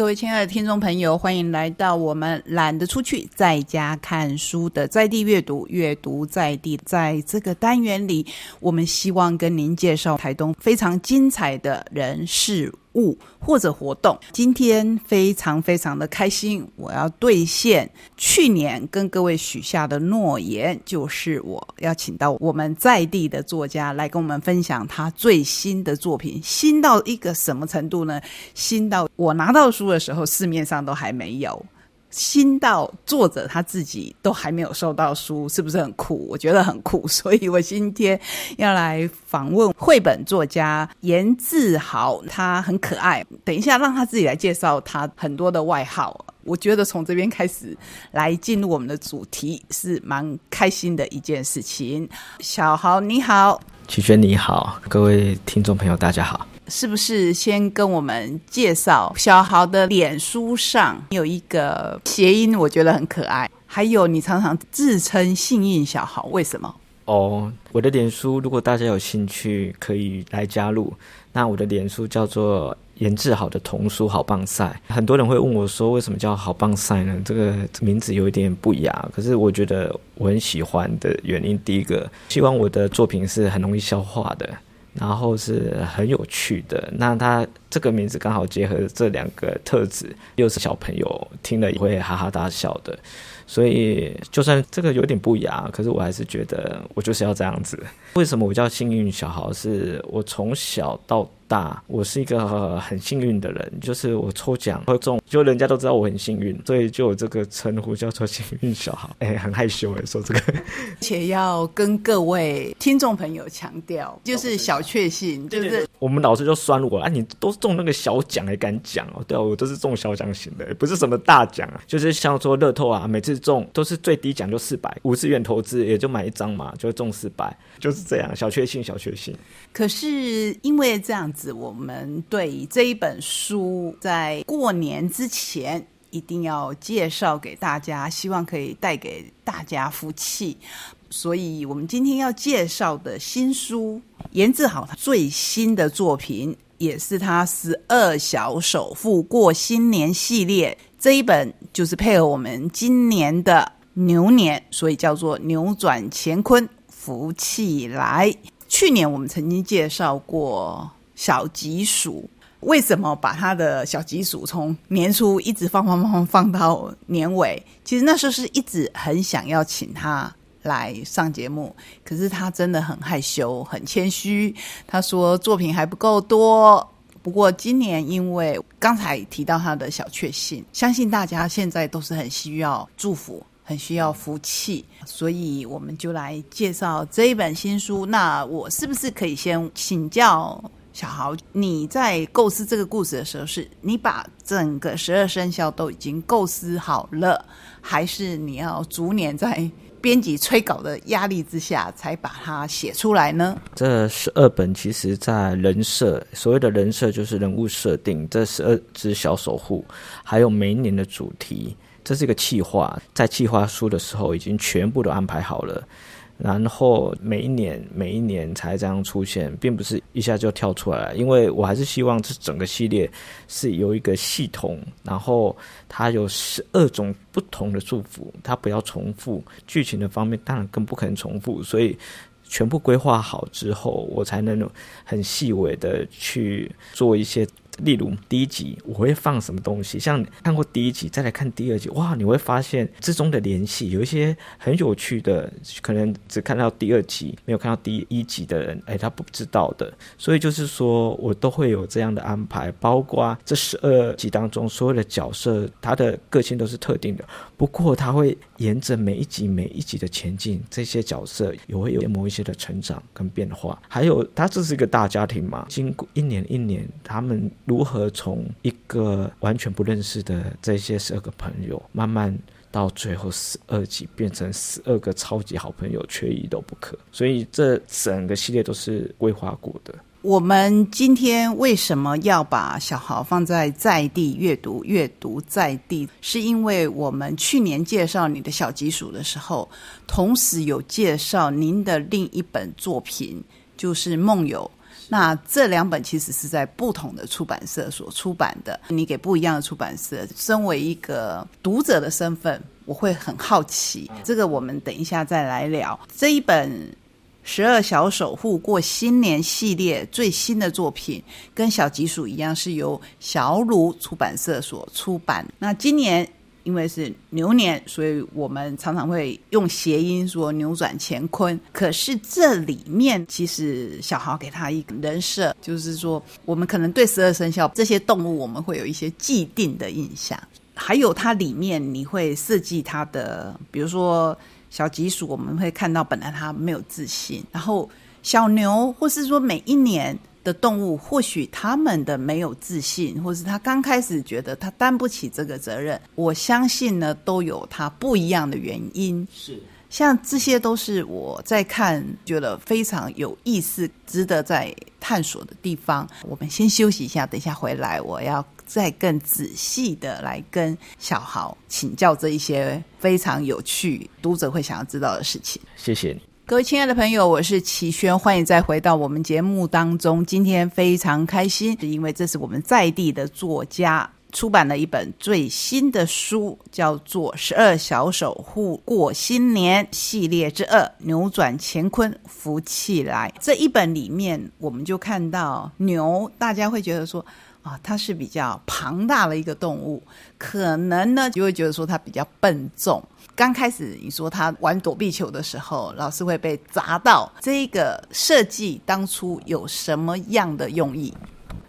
各位亲爱的听众朋友，欢迎来到我们懒得出去，在家看书的在地阅读，阅读在地。在这个单元里，我们希望跟您介绍台东非常精彩的人事物或者活动。今天非常非常的开心，我要兑现去年跟各位许下的诺言，就是我要请到我们在地的作家来跟我们分享他最新的作品。新到一个什么程度呢？新到我拿到书的时候，市面上都还没有。新到作者他自己都还没有收到书，是不是很酷？我觉得很酷，所以我今天要来访问绘本作家严志豪，他很可爱。等一下让他自己来介绍他很多的外号。我觉得从这边开始来进入我们的主题是蛮开心的一件事情。小豪你好，齐轩你好，各位听众朋友大家好。是不是先跟我们介绍小豪的脸书上有一个谐音，我觉得很可爱。还有你常常自称幸运小豪，为什么？哦，我的脸书如果大家有兴趣可以来加入。那我的脸书叫做研制好的童书好棒赛。很多人会问我说，为什么叫好棒赛呢？这个名字有一点不雅，可是我觉得我很喜欢的原因，第一个希望我的作品是很容易消化的。然后是很有趣的，那他这个名字刚好结合这两个特质，又是小朋友听了也会哈哈大笑的，所以就算这个有点不雅，可是我还是觉得我就是要这样子。为什么我叫幸运小豪？是我从小到。大，我是一个很幸运的人，就是我抽奖会中，就人家都知道我很幸运，所以就有这个称呼叫做幸运小豪。哎，很害羞哎，说这个，且要跟各位听众朋友强调，就是小确幸，就是我们老师就酸我啊，你都中那个小奖还敢讲哦？对啊，我都是中小奖型的，不是什么大奖啊，就是像说乐透啊，每次中都是最低奖就四百，五十元投资也就买一张嘛，就中四百，就是这样，小确幸，小确幸。可是因为这样子。我们对这一本书在过年之前一定要介绍给大家，希望可以带给大家福气。所以，我们今天要介绍的新书，严志豪他最新的作品，也是他十二小首富过新年系列这一本，就是配合我们今年的牛年，所以叫做扭转乾坤，福气来。去年我们曾经介绍过。小吉鼠为什么把他的小吉鼠从年初一直放放放放到年尾？其实那时候是一直很想要请他来上节目，可是他真的很害羞、很谦虚。他说作品还不够多。不过今年因为刚才提到他的小确幸，相信大家现在都是很需要祝福、很需要福气，所以我们就来介绍这一本新书。那我是不是可以先请教？小豪，你在构思这个故事的时候，是你把整个十二生肖都已经构思好了，还是你要逐年在编辑催稿的压力之下才把它写出来呢？这十二本其实，在人设，所谓的人设就是人物设定，这十二只小守护，还有每一年的主题，这是一个计划，在计划书的时候已经全部都安排好了。然后每一年每一年才这样出现，并不是一下就跳出来。因为我还是希望这整个系列是有一个系统，然后它有十二种不同的祝福，它不要重复。剧情的方面当然更不可能重复，所以全部规划好之后，我才能很细微的去做一些。例如第一集我会放什么东西？像看过第一集再来看第二集，哇，你会发现之中的联系有一些很有趣的，可能只看到第二集没有看到第一集的人，哎，他不知道的。所以就是说我都会有这样的安排，包括这十二集当中所有的角色，他的个性都是特定的。不过他会沿着每一集每一集的前进，这些角色也会有某一些的成长跟变化。还有，他这是一个大家庭嘛，经过一年一年，他们。如何从一个完全不认识的这些十二个朋友，慢慢到最后十二集变成十二个超级好朋友，缺一都不可。所以这整个系列都是规划过的。我们今天为什么要把小豪放在在地阅读？阅读在地，是因为我们去年介绍你的小吉鼠的时候，同时有介绍您的另一本作品，就是梦游。那这两本其实是在不同的出版社所出版的，你给不一样的出版社。身为一个读者的身份，我会很好奇。这个我们等一下再来聊。这一本《十二小守护过新年》系列最新的作品，跟小吉鼠一样，是由小鲁出版社所出版。那今年。因为是牛年，所以我们常常会用谐音说“扭转乾坤”。可是这里面其实小豪给他一个人设，就是说我们可能对十二生肖这些动物，我们会有一些既定的印象。还有它里面你会设计它的，比如说小吉鼠，我们会看到本来它没有自信，然后小牛，或是说每一年。的动物，或许他们的没有自信，或是他刚开始觉得他担不起这个责任，我相信呢，都有它不一样的原因。是，像这些都是我在看，觉得非常有意思、值得在探索的地方。我们先休息一下，等一下回来，我要再更仔细的来跟小豪请教这一些非常有趣、读者会想要知道的事情。谢谢你。各位亲爱的朋友，我是齐轩，欢迎再回到我们节目当中。今天非常开心，因为这是我们在地的作家出版了一本最新的书，叫做《十二小守护过新年系列之二：扭转乾坤，福气来》。这一本里面，我们就看到牛，大家会觉得说。啊，它是比较庞大的一个动物，可能呢就会觉得说它比较笨重。刚开始你说它玩躲避球的时候，老是会被砸到，这个设计当初有什么样的用意？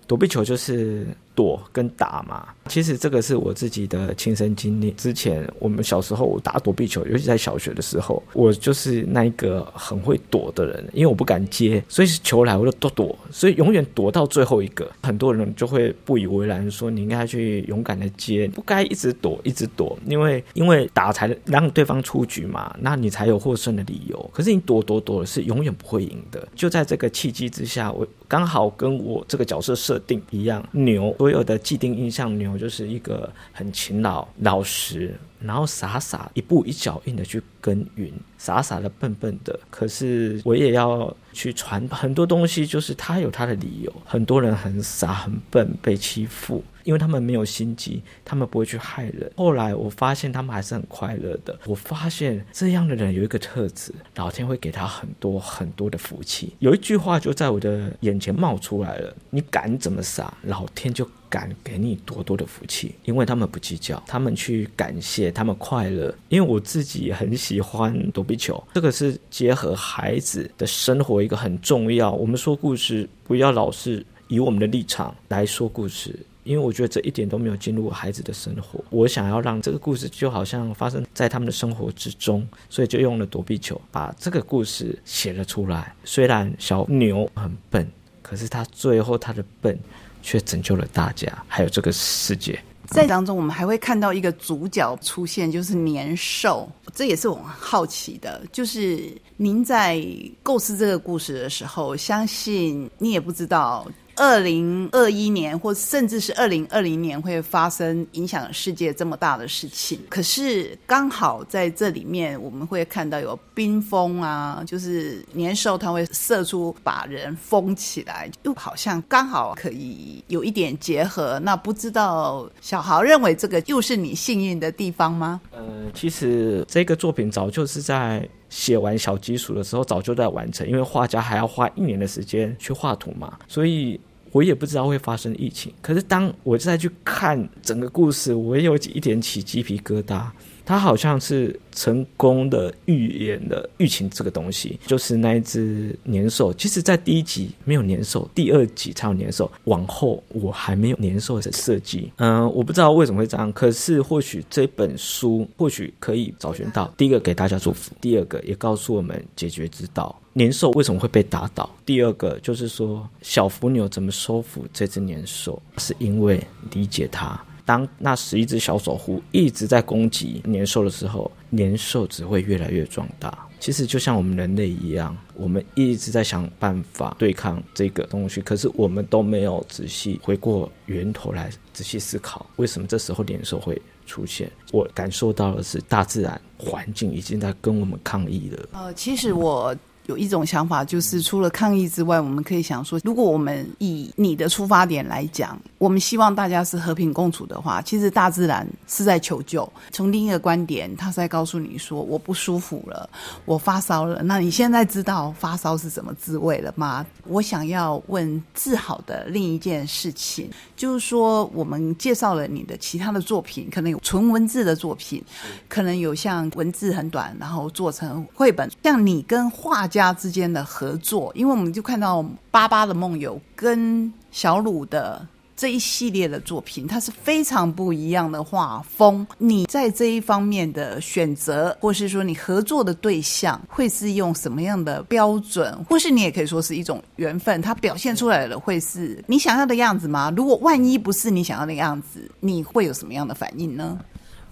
躲避球就是躲跟打嘛。其实这个是我自己的亲身经历。之前我们小时候打躲避球，尤其在小学的时候，我就是那一个很会躲的人，因为我不敢接，所以球来我就都躲，所以永远躲到最后一个。很多人就会不以为然，说你应该去勇敢的接，不该一直躲，一直躲，因为因为打才让对方出局嘛，那你才有获胜的理由。可是你躲躲躲是永远不会赢的。就在这个契机之下，我刚好跟我这个角色设定一样，牛所有的既定印象牛。就是一个很勤劳、老实，然后傻傻一步一脚印的去耕耘，傻傻的、笨笨的。可是我也要去传很多东西，就是他有他的理由。很多人很傻、很笨，被欺负。因为他们没有心机，他们不会去害人。后来我发现他们还是很快乐的。我发现这样的人有一个特质，老天会给他很多很多的福气。有一句话就在我的眼前冒出来了：你敢怎么傻，老天就敢给你多多的福气。因为他们不计较，他们去感谢，他们快乐。因为我自己很喜欢躲避球，这个是结合孩子的生活一个很重要。我们说故事，不要老是以我们的立场来说故事。因为我觉得这一点都没有进入孩子的生活，我想要让这个故事就好像发生在他们的生活之中，所以就用了躲避球把这个故事写了出来。虽然小牛很笨，可是他最后他的笨却拯救了大家，还有这个世界。在当中，我们还会看到一个主角出现，就是年兽。这也是我很好奇的，就是您在构思这个故事的时候，相信你也不知道。二零二一年，或甚至是二零二零年会发生影响世界这么大的事情。可是刚好在这里面，我们会看到有冰封啊，就是年兽它会射出把人封起来，又好像刚好可以有一点结合。那不知道小豪认为这个又是你幸运的地方吗？呃，其实这个作品早就是在。写完小基础的时候，早就在完成，因为画家还要花一年的时间去画图嘛，所以我也不知道会发生疫情。可是当我再去看整个故事，我也有一点起鸡皮疙瘩。他好像是成功的预言了疫情这个东西，就是那一只年兽。其实，在第一集没有年兽，第二集才有年兽。往后我还没有年兽的设计。嗯，我不知道为什么会这样。可是，或许这本书或许可以找寻到第一个给大家祝福，第二个也告诉我们解决之道。年兽为什么会被打倒？第二个就是说，小伏牛怎么收服这只年兽，是因为理解它。当那十一只小守护一直在攻击年兽的时候，年兽只会越来越壮大。其实就像我们人类一样，我们一直在想办法对抗这个东西，可是我们都没有仔细回过源头来仔细思考，为什么这时候年兽会出现？我感受到的是，大自然环境已经在跟我们抗议了。呃，其实我。有一种想法，就是除了抗议之外，我们可以想说，如果我们以你的出发点来讲，我们希望大家是和平共处的话，其实大自然是在求救。从另一个观点，他在告诉你说，我不舒服了，我发烧了。那你现在知道发烧是什么滋味了吗？我想要问治好的另一件事情，就是说，我们介绍了你的其他的作品，可能有纯文字的作品，可能有像文字很短，然后做成绘本，像你跟画。家之间的合作，因为我们就看到巴巴的梦游跟小鲁的这一系列的作品，它是非常不一样的画风。你在这一方面的选择，或是说你合作的对象，会是用什么样的标准，或是你也可以说是一种缘分，它表现出来的会是你想要的样子吗？如果万一不是你想要的样子，你会有什么样的反应呢？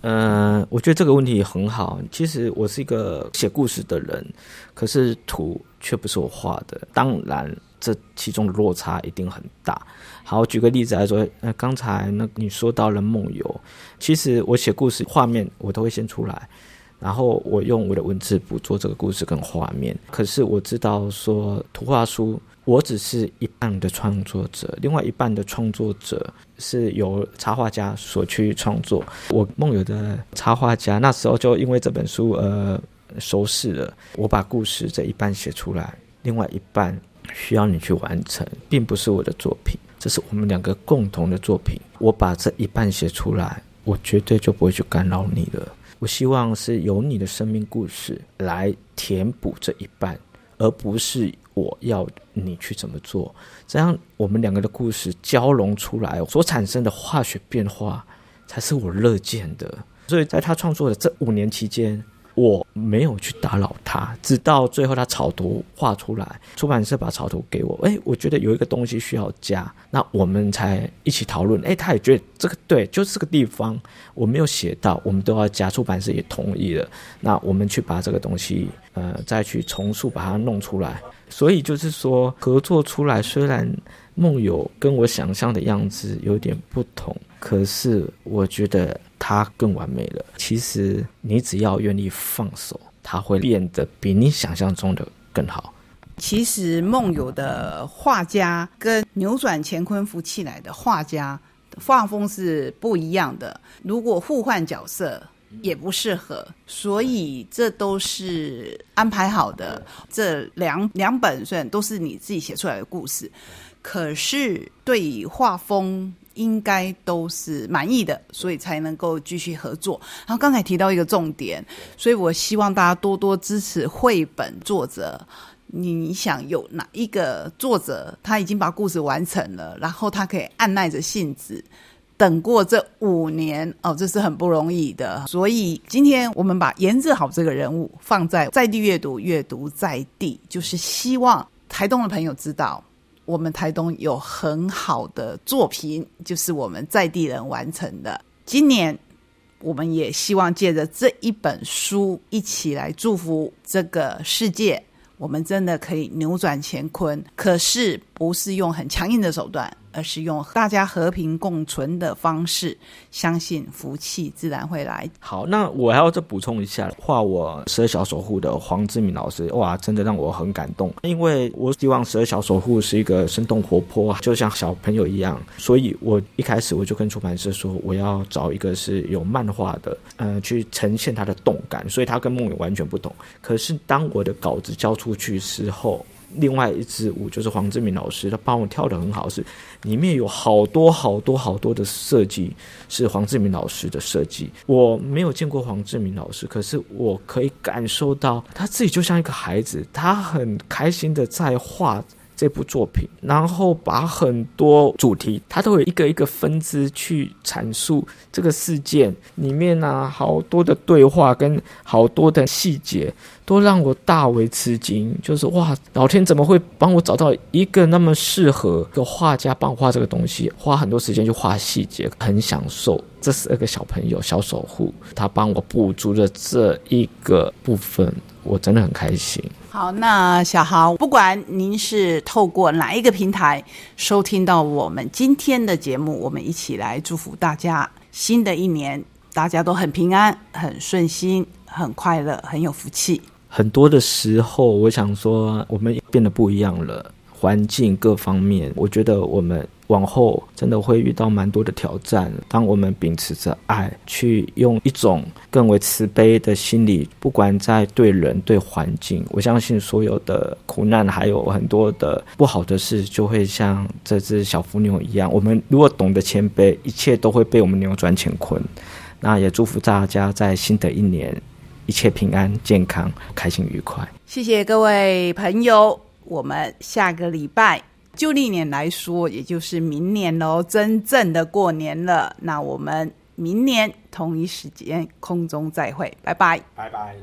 嗯，我觉得这个问题很好。其实我是一个写故事的人，可是图却不是我画的。当然，这其中的落差一定很大。好，举个例子来说，呃，刚才那你说到了梦游，其实我写故事画面我都会先出来，然后我用我的文字捕捉这个故事跟画面。可是我知道说图画书。我只是一半的创作者，另外一半的创作者是由插画家所去创作。我梦游的插画家那时候就因为这本书呃收视了。我把故事这一半写出来，另外一半需要你去完成，并不是我的作品，这是我们两个共同的作品。我把这一半写出来，我绝对就不会去干扰你了。我希望是由你的生命故事来填补这一半，而不是。我要你去怎么做，这样我们两个的故事交融出来所产生的化学变化，才是我乐见的。所以在他创作的这五年期间。我没有去打扰他，直到最后他草图画出来，出版社把草图给我，哎，我觉得有一个东西需要加，那我们才一起讨论，哎，他也觉得这个对，就是这个地方我没有写到，我们都要加，出版社也同意了，那我们去把这个东西，呃，再去重塑把它弄出来，所以就是说合作出来，虽然梦游跟我想象的样子有点不同，可是我觉得。它更完美了。其实你只要愿意放手，它会变得比你想象中的更好。其实梦游的画家跟扭转乾坤福气来的画家画风是不一样的。如果互换角色也不适合，所以这都是安排好的。这两两本虽然都是你自己写出来的故事，可是对画风。应该都是满意的，所以才能够继续合作。然后刚才提到一个重点，所以我希望大家多多支持绘本作者。你想有哪一个作者，他已经把故事完成了，然后他可以按耐着性子等过这五年哦，这是很不容易的。所以今天我们把严志豪这个人物放在在地阅读，阅读在地，就是希望台东的朋友知道。我们台东有很好的作品，就是我们在地人完成的。今年，我们也希望借着这一本书，一起来祝福这个世界。我们真的可以扭转乾坤，可是不是用很强硬的手段。而是用大家和平共存的方式，相信福气自然会来。好，那我还要再补充一下，画我十二小守护的黄志明老师，哇，真的让我很感动。因为我希望十二小守护是一个生动活泼，就像小朋友一样，所以我一开始我就跟出版社说，我要找一个是有漫画的，呃，去呈现他的动感，所以他跟梦影完全不同。可是当我的稿子交出去之后，另外一支舞就是黄志明老师，他帮我跳得很好，是里面有好多好多好多的设计是黄志明老师的设计。我没有见过黄志明老师，可是我可以感受到他自己就像一个孩子，他很开心的在画。这部作品，然后把很多主题，它都有一个一个分支去阐述这个事件里面呢，好多的对话跟好多的细节，都让我大为吃惊。就是哇，老天怎么会帮我找到一个那么适合的画家帮我画这个东西？花很多时间去画细节，很享受。这是二个小朋友小守护，他帮我补足了这一个部分，我真的很开心。好，那小豪，不管您是透过哪一个平台收听到我们今天的节目，我们一起来祝福大家新的一年，大家都很平安、很顺心、很快乐、很有福气。很多的时候，我想说，我们变得不一样了，环境各方面，我觉得我们往后真的会遇到蛮多的挑战。当我们秉持着爱，去用一种更为慈悲的心理，不管在对人对环境，我相信所有的苦难还有很多的不好的事，就会像这只小福牛一样。我们如果懂得谦卑，一切都会被我们扭转乾坤。那也祝福大家在新的一年。一切平安、健康、开心、愉快。谢谢各位朋友，我们下个礼拜旧历年来说，也就是明年喽，真正的过年了。那我们明年同一时间空中再会，拜拜，拜拜。